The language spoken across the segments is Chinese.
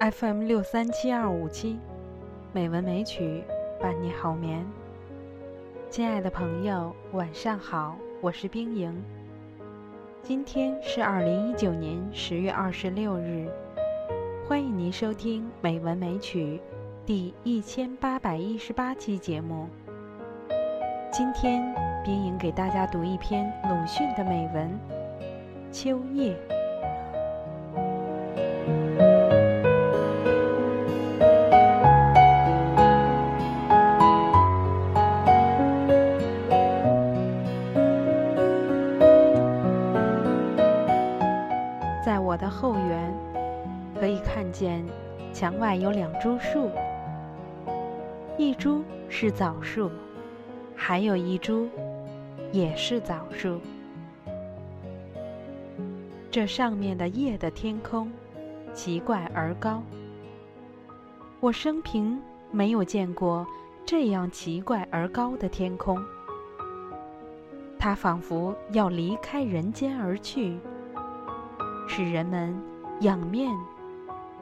FM 六三七二五七，美文美曲伴你好眠。亲爱的朋友，晚上好，我是冰莹。今天是二零一九年十月二十六日，欢迎您收听《美文美曲》第一千八百一十八期节目。今天，冰莹给大家读一篇鲁迅的美文《秋夜》。可以看见墙外有两株树，一株是枣树，还有一株也是枣树。这上面的夜的天空，奇怪而高。我生平没有见过这样奇怪而高的天空，它仿佛要离开人间而去。使人们仰面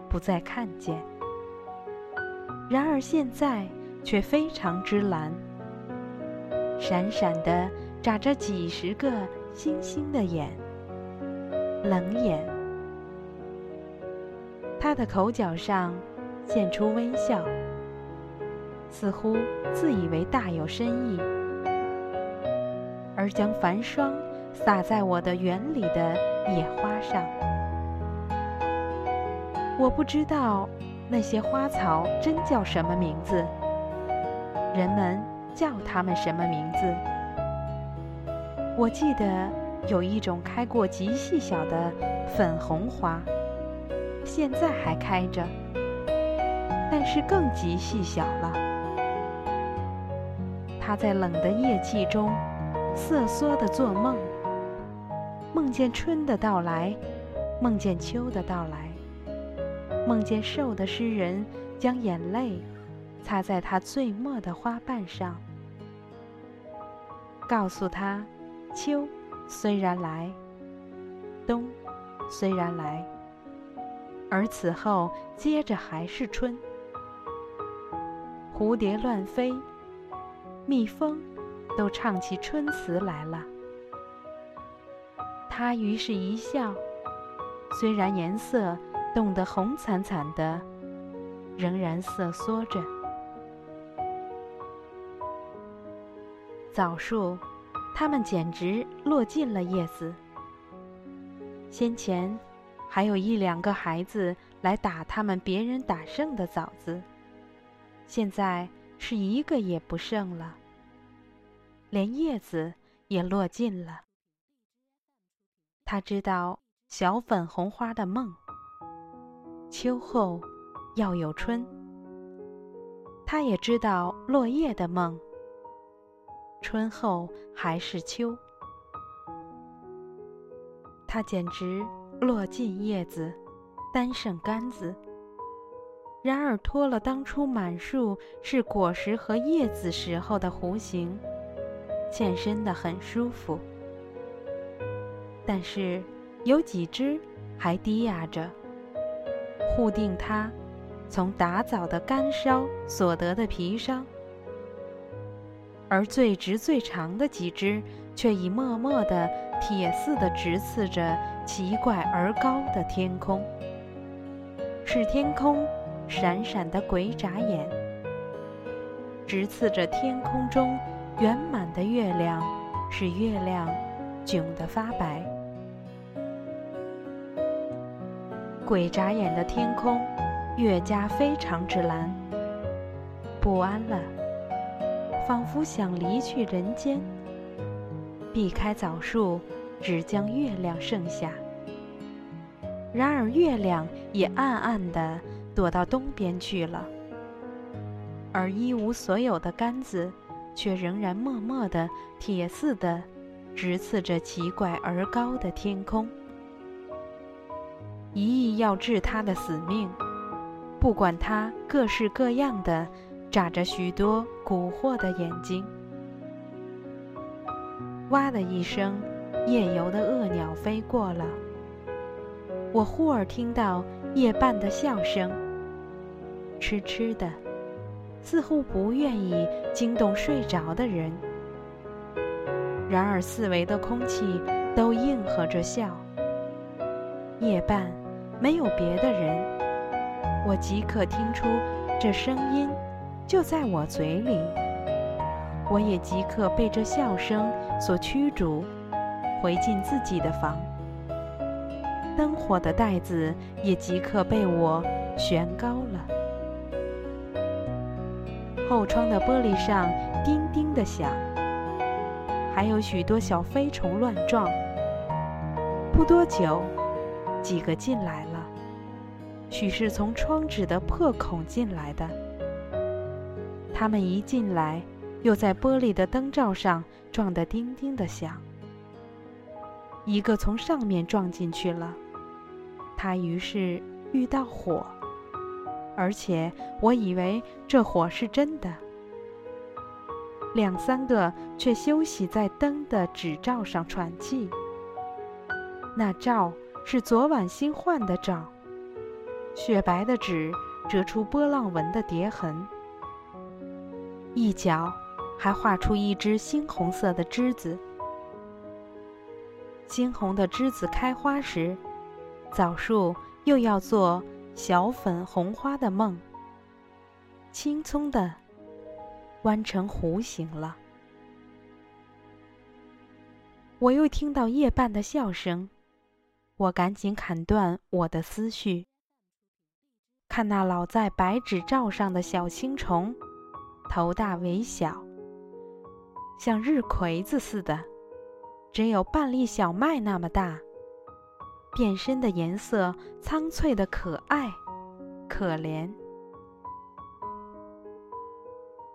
不再看见，然而现在却非常之蓝，闪闪的眨着几十个星星的眼，冷眼。他的口角上现出微笑，似乎自以为大有深意，而将繁霜洒在我的园里的野花上。我不知道那些花草真叫什么名字，人们叫它们什么名字？我记得有一种开过极细小的粉红花，现在还开着，但是更极细小了。它在冷的夜气中瑟缩地做梦，梦见春的到来，梦见秋的到来。梦见瘦的诗人将眼泪擦在他最末的花瓣上，告诉他：秋虽然来，冬虽然来，而此后接着还是春。蝴蝶乱飞，蜜蜂都唱起春词来了。他于是一笑，虽然颜色。冻得红惨惨的，仍然瑟缩着。枣树，它们简直落尽了叶子。先前还有一两个孩子来打他们别人打剩的枣子，现在是一个也不剩了，连叶子也落尽了。他知道小粉红花的梦。秋后要有春，他也知道落叶的梦。春后还是秋，他简直落尽叶子，单剩杆子。然而脱了当初满树是果实和叶子时候的弧形，欠身的很舒服。但是有几枝还低压着。护定它从打枣的干梢所得的皮伤，而最直最长的几枝却已默默地铁似的直刺着奇怪而高的天空，是天空闪闪的鬼眨眼，直刺着天空中圆满的月亮，使月亮窘得发白。鬼眨眼的天空，越加非常之蓝。不安了，仿佛想离去人间，避开枣树，只将月亮剩下。然而月亮也暗暗的躲到东边去了，而一无所有的杆子，却仍然默默的铁似的，直刺着奇怪而高的天空。一意要治他的死命，不管他各式各样的眨着许多蛊惑的眼睛。哇的一声，夜游的恶鸟飞过了。我忽而听到夜半的笑声，痴痴的，似乎不愿意惊动睡着的人。然而四围的空气都应和着笑。夜半没有别的人，我即可听出这声音就在我嘴里。我也即刻被这笑声所驱逐，回进自己的房。灯火的带子也即刻被我悬高了。后窗的玻璃上叮叮的响，还有许多小飞虫乱撞。不多久，几个进来，许是从窗纸的破孔进来的。他们一进来，又在玻璃的灯罩上撞得叮叮的响。一个从上面撞进去了。他于是遇到火，而且我以为这火是真的。两三个却休息在灯的纸罩上喘气。那罩是昨晚新换的罩，雪白的纸折出波浪纹的叠痕，一角还画出一只猩红色的栀子。猩红的栀子开花时。枣树又要做小粉红花的梦，青葱的弯成弧形了。我又听到夜半的笑声，我赶紧砍断我的思绪。看那老在白纸罩上的小青虫，头大尾小，像日葵子似的，只有半粒小麦那么大。变身的颜色苍翠的可爱，可怜。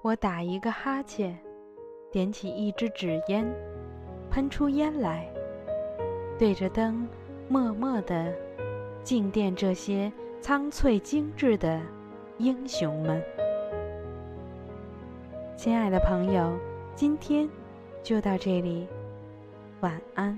我打一个哈欠，点起一支纸烟，喷出烟来，对着灯默默地静电这些苍翠精致的英雄们。亲爱的朋友，今天就到这里，晚安。